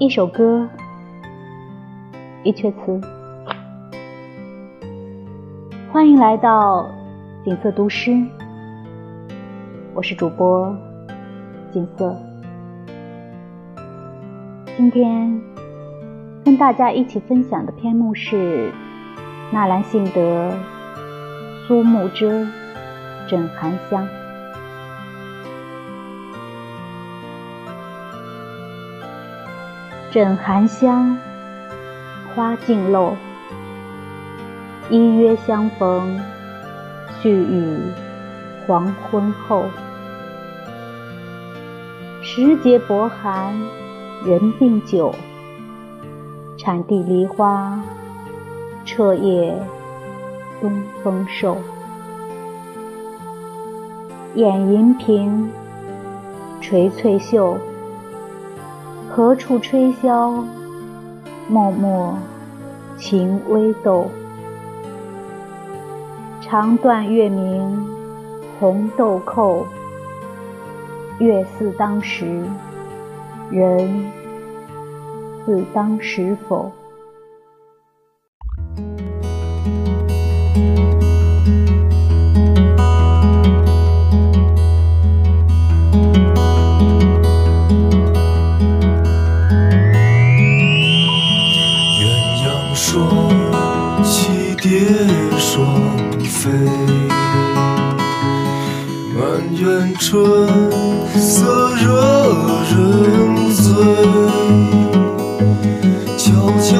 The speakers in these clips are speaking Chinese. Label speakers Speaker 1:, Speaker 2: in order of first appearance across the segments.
Speaker 1: 一首歌，一阙词。欢迎来到景色读诗，我是主播景色。今天跟大家一起分享的篇目是纳兰性德《苏幕遮·枕寒香》。枕寒香，花径漏。依约相逢，絮语黄昏后。时节薄寒，人病久。产地梨花，彻夜东风瘦。掩银屏，垂翠袖。何处吹箫？脉脉情微斗。长断月明红豆蔻。月似当时，人似当时否？
Speaker 2: 飞，满园春色惹人醉，悄悄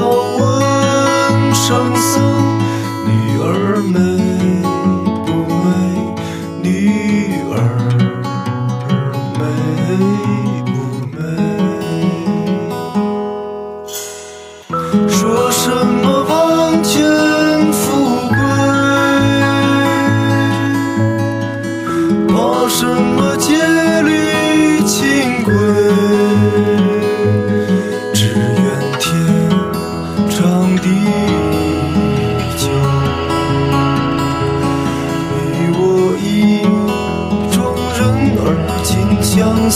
Speaker 2: 相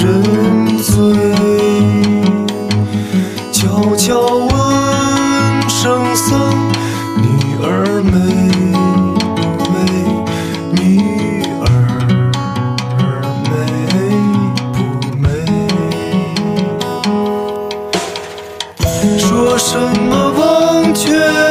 Speaker 2: 人醉，悄悄问圣僧：女儿美不美？女儿美不美？说什么忘却？